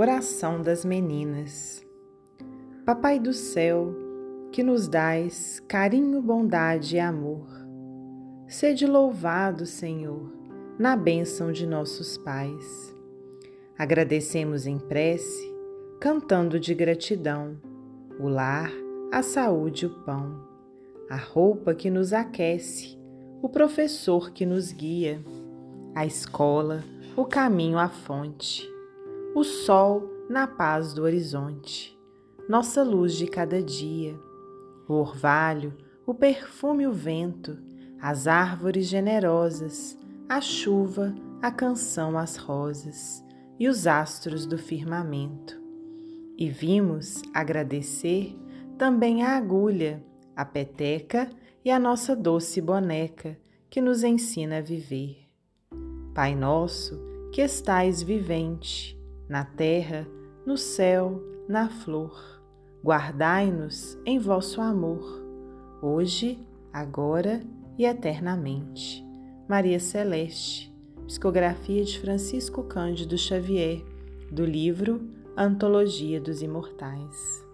Oração das Meninas. Papai do céu, que nos dais carinho, bondade e amor, sede louvado, Senhor, na bênção de nossos pais. Agradecemos em prece, cantando de gratidão, o lar, a saúde o pão, a roupa que nos aquece, o professor que nos guia, a escola, o caminho à fonte o sol na paz do horizonte, nossa luz de cada dia, o orvalho, o perfume, o vento, as árvores generosas, a chuva, a canção, as rosas e os astros do firmamento. E vimos agradecer também a agulha, a peteca e a nossa doce boneca que nos ensina a viver. Pai nosso, que estais vivente, na terra, no céu, na flor. Guardai-nos em vosso amor, hoje, agora e eternamente. Maria Celeste, psicografia de Francisco Cândido Xavier, do livro Antologia dos Imortais.